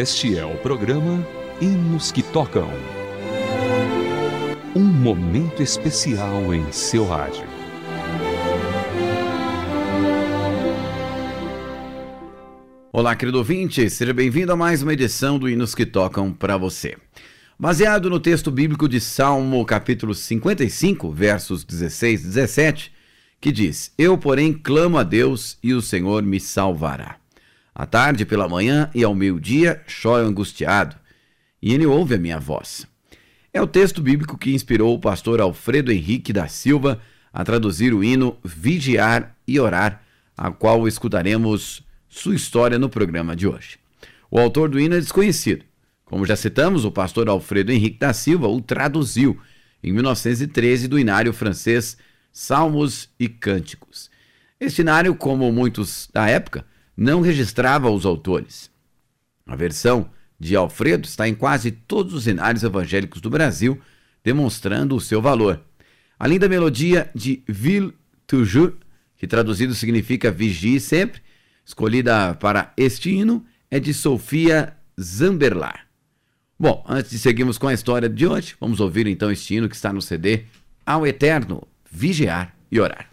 Este é o programa Hinos que Tocam. Um momento especial em seu rádio. Olá, querido ouvinte, seja bem-vindo a mais uma edição do Hinos que Tocam para você. Baseado no texto bíblico de Salmo, capítulo 55, versos 16 e 17, que diz: Eu, porém, clamo a Deus e o Senhor me salvará. À tarde, pela manhã e ao meio-dia, choro angustiado, e ele ouve a minha voz. É o texto bíblico que inspirou o pastor Alfredo Henrique da Silva a traduzir o hino Vigiar e Orar, a qual escutaremos sua história no programa de hoje. O autor do hino é desconhecido. Como já citamos, o pastor Alfredo Henrique da Silva o traduziu em 1913 do inário francês Salmos e Cânticos. Este inário, como muitos da época, não registrava os autores. A versão de Alfredo está em quase todos os inários evangélicos do Brasil, demonstrando o seu valor. Além da melodia de Ville toujours, que traduzido significa vigie sempre, escolhida para este hino, é de Sofia Zamberlar. Bom, antes de seguirmos com a história de hoje, vamos ouvir então este hino que está no CD Ao Eterno, Vigiar e Orar.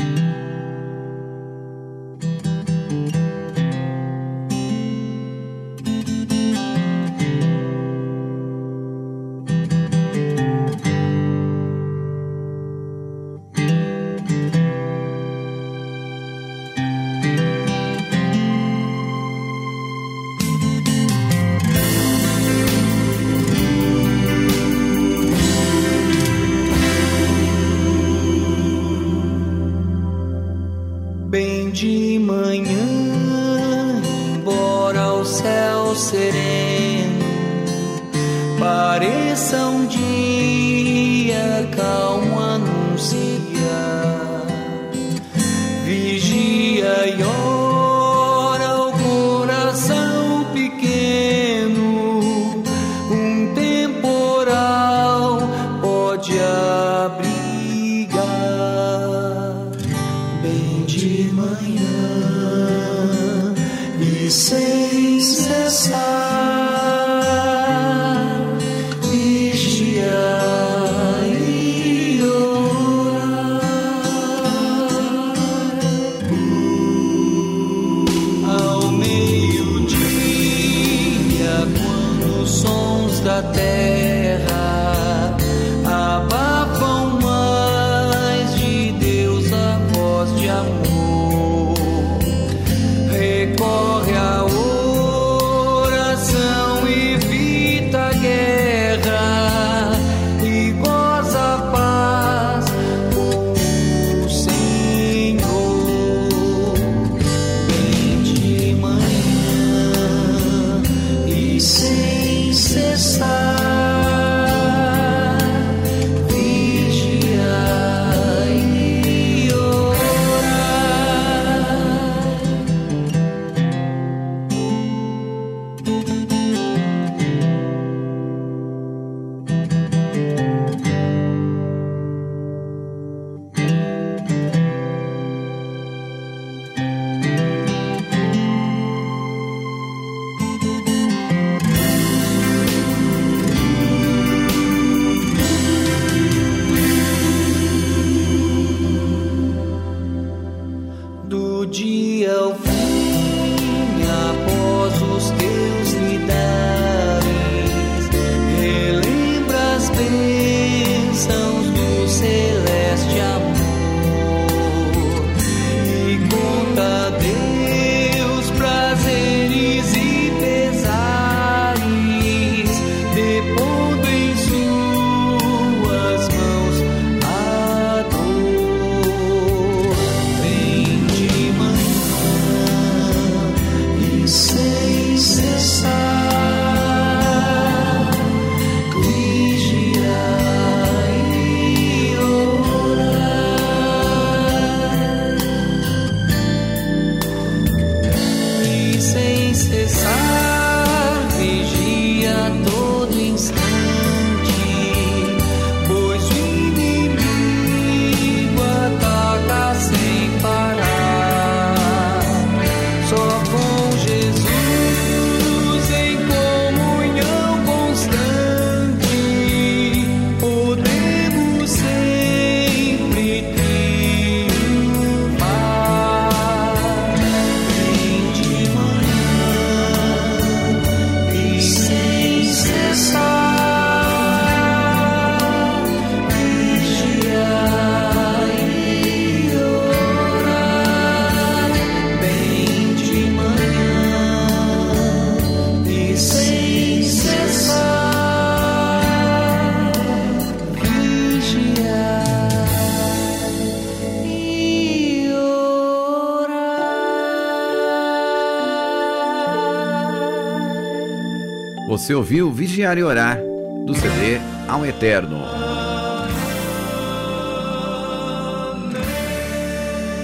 Você ouviu Vigiar e Orar, do CD Ao Eterno.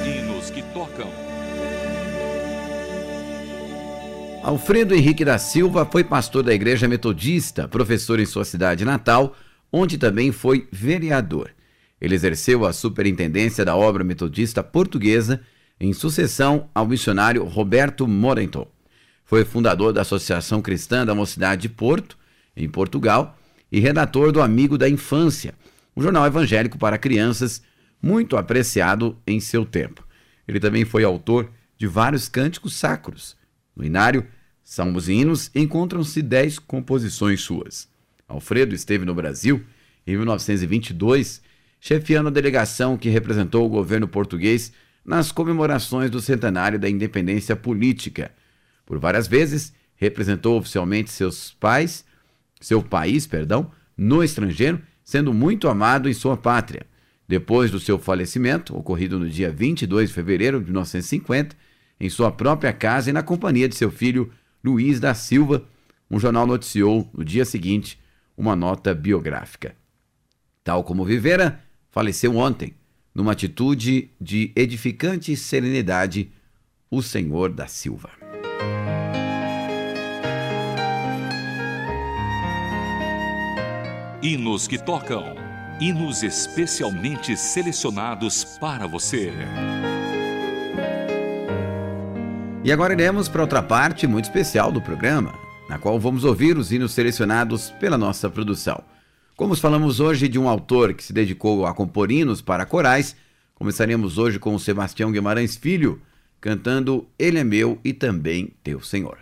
Hinos que tocam. Alfredo Henrique da Silva foi pastor da Igreja Metodista, professor em sua cidade natal, onde também foi vereador. Ele exerceu a superintendência da obra metodista portuguesa em sucessão ao missionário Roberto Morenton. Foi fundador da Associação Cristã da Mocidade de Porto, em Portugal, e redator do Amigo da Infância, um jornal evangélico para crianças muito apreciado em seu tempo. Ele também foi autor de vários cânticos sacros. No Inário, Salmos e Hinos encontram-se dez composições suas. Alfredo esteve no Brasil em 1922 chefiando a delegação que representou o governo português nas comemorações do centenário da independência política. Por várias vezes, representou oficialmente seus pais, seu país, perdão, no estrangeiro, sendo muito amado em sua pátria. Depois do seu falecimento, ocorrido no dia 22 de fevereiro de 1950, em sua própria casa e na companhia de seu filho Luiz da Silva, um jornal noticiou no dia seguinte uma nota biográfica. Tal como vivera, faleceu ontem, numa atitude de edificante serenidade, o Senhor da Silva. Hinos que tocam. Hinos especialmente selecionados para você. E agora iremos para outra parte muito especial do programa, na qual vamos ouvir os hinos selecionados pela nossa produção. Como falamos hoje de um autor que se dedicou a compor hinos para corais, começaremos hoje com o Sebastião Guimarães Filho, cantando Ele é meu e também teu Senhor.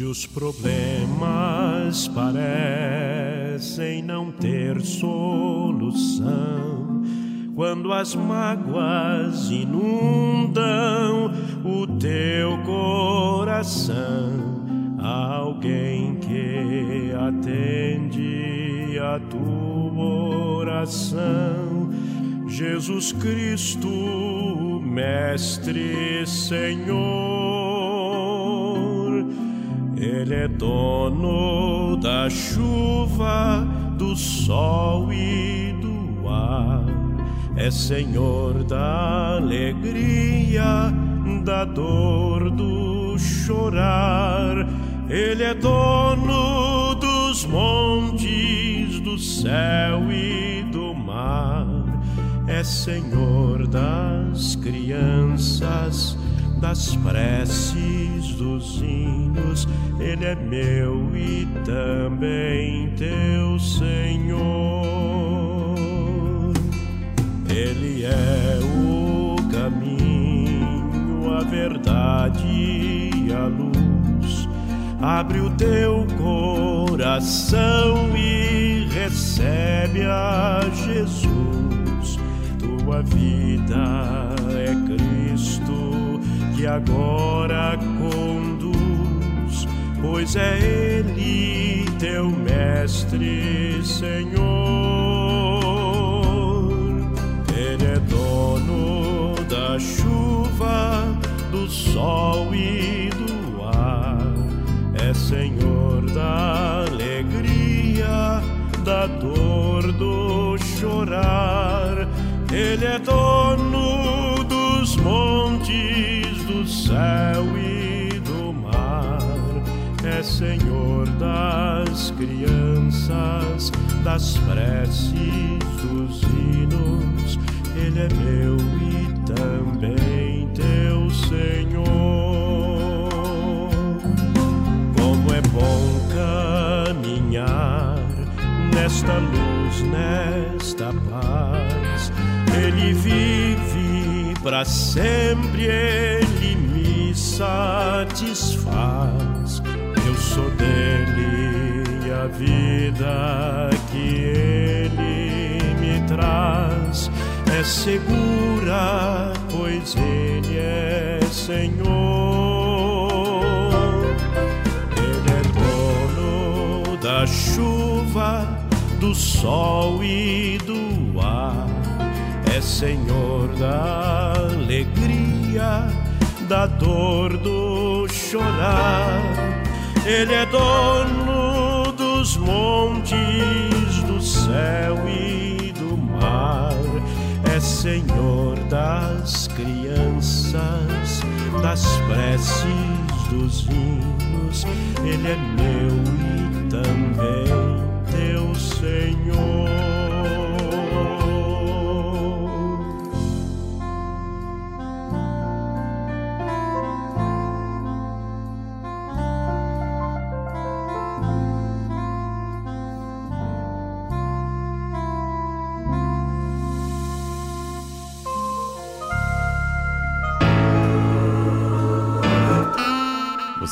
Se os problemas parecem não ter solução, quando as mágoas inundam o teu coração, há alguém que atende a tua oração. Jesus Cristo, Mestre, Senhor. Ele é dono da chuva, do sol e do ar. É Senhor da alegria, da dor, do chorar. Ele é dono dos montes, do céu e do mar. É Senhor das crianças das preces, dos hinos, Ele é meu e também teu Senhor. Ele é o caminho, a verdade e a luz. Abre o teu coração e recebe a Jesus. Tua vida é Cristo que agora conduz, pois é Ele teu Mestre, Senhor. Ele é dono da chuva, do sol e do ar, é Senhor da alegria, da dor, do chorar. Ele é dono céu e do mar, é Senhor das crianças, das preces, dos hinos, Ele é meu e também teu Senhor. Como é bom caminhar nesta luz, nesta paz, Ele vive para sempre, Ele satisfaz. Eu sou dele e a vida que Ele me traz é segura, pois Ele é Senhor. Ele é chuva, do sol e do ar. É Senhor da alegria, da dor, do chorar. Ele é dono dos montes, do céu e do mar. É Senhor das crianças, das preces, dos hinos. Ele é meu e também teu Senhor.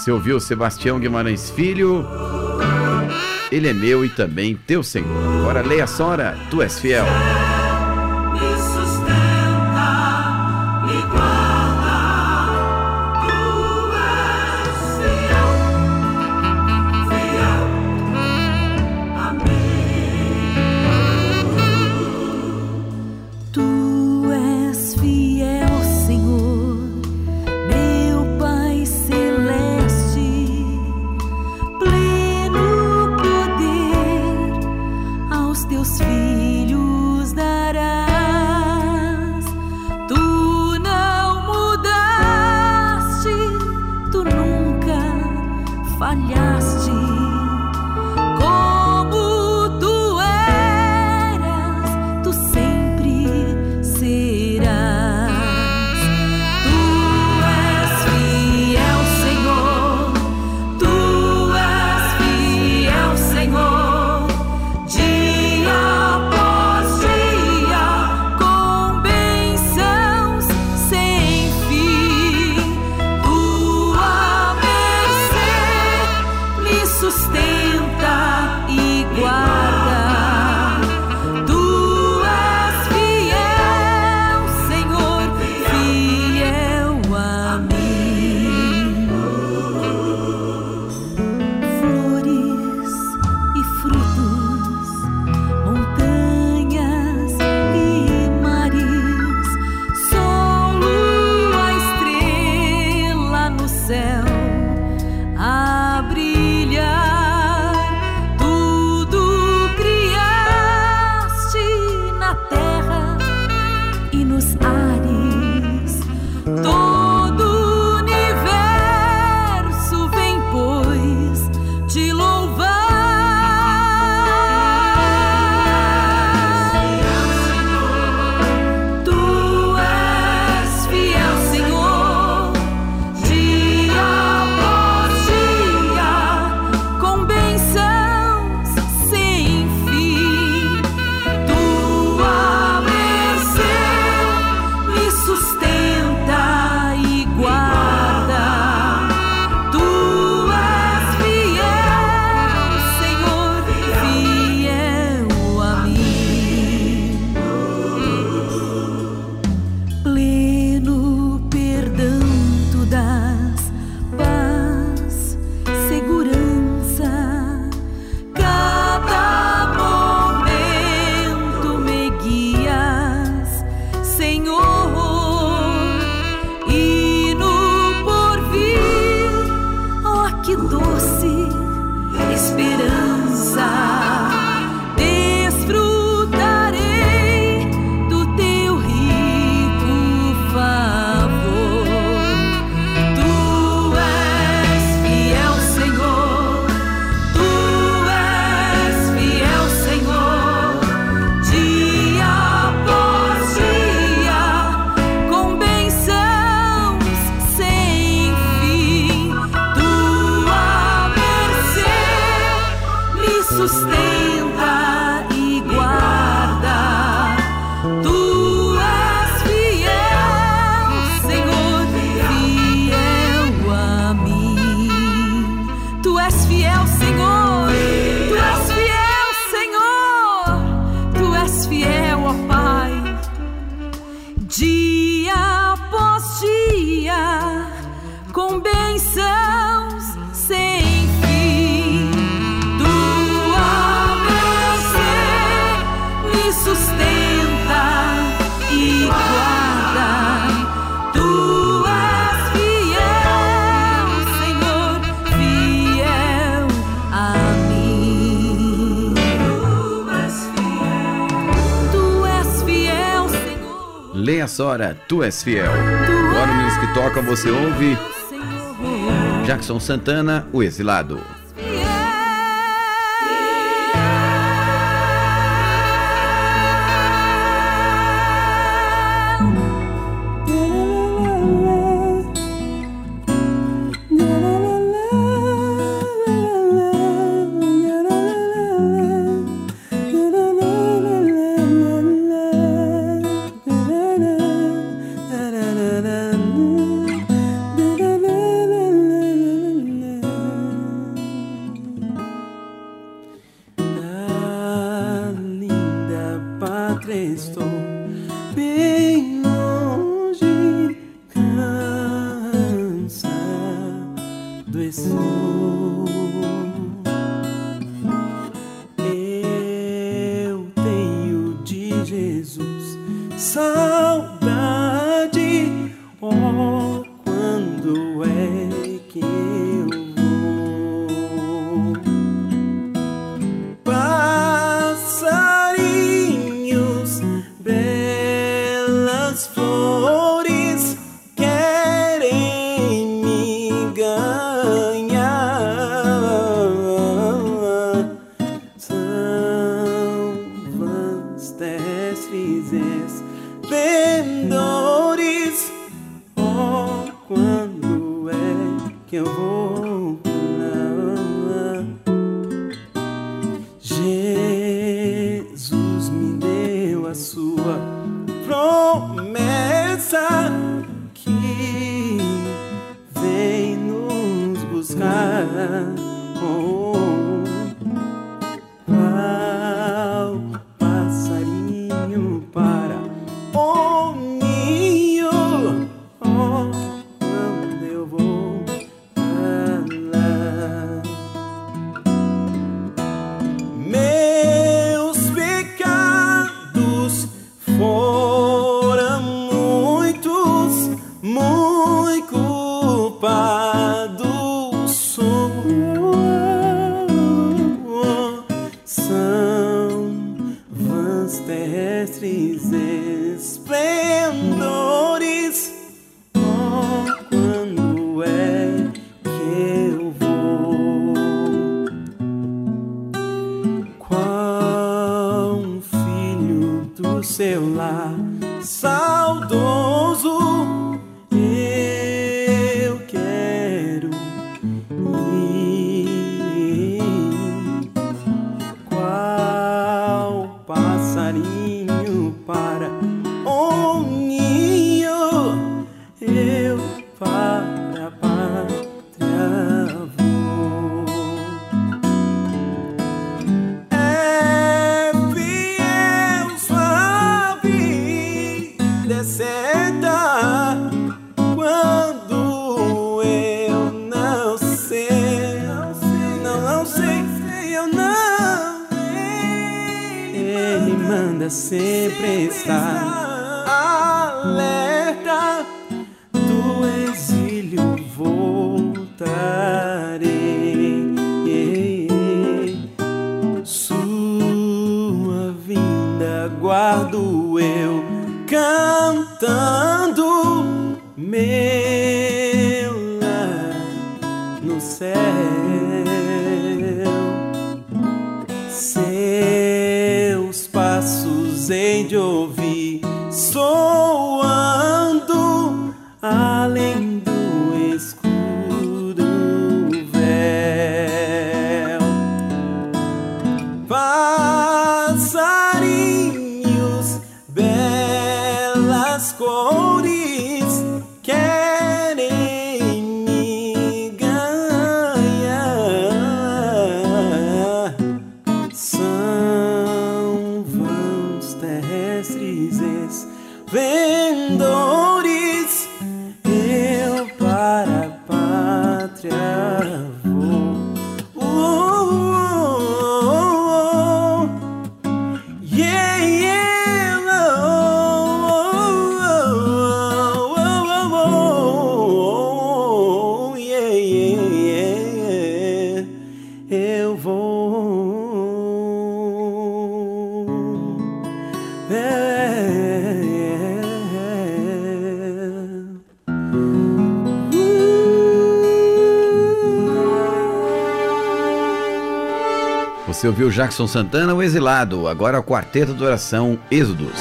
Você ouviu Sebastião Guimarães Filho? Ele é meu e também teu Senhor. Agora leia a Sora, tu és fiel. Com nessa hora, Tu és fiel. Agora nos que tocam você ouve Jackson Santana, O Exilado. bem longe cansa do espírito. que eu vou sempre, sempre estar alegre. Você ouviu Jackson Santana, o Exilado, agora o Quarteto de Oração Êxodos.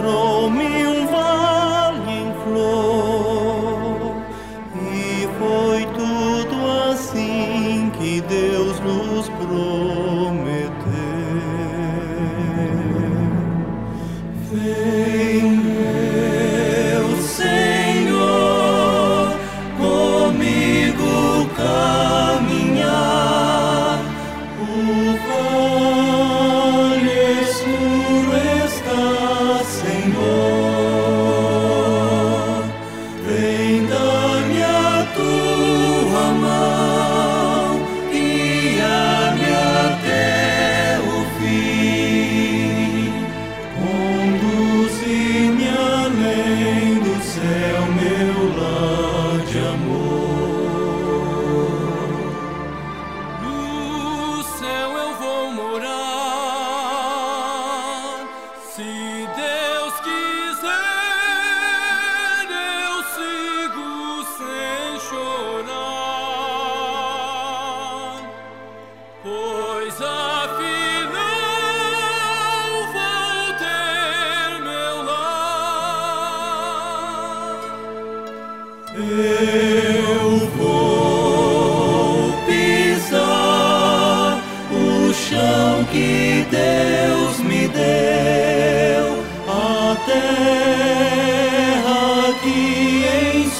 cross.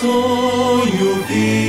所有的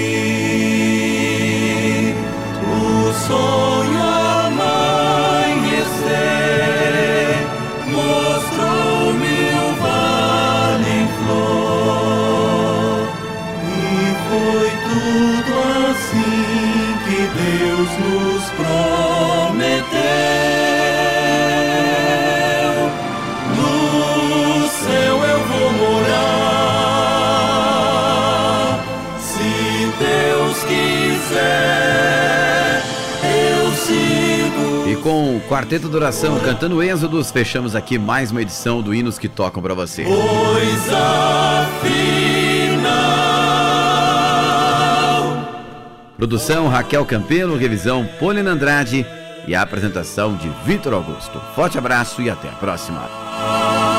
E com o Quarteto de Oração cantando Êxodos, fechamos aqui mais uma edição do Hinos que Tocam para você. Pois afinal. Produção Raquel Campelo, revisão Polina Andrade e a apresentação de Vitor Augusto. Forte abraço e até a próxima.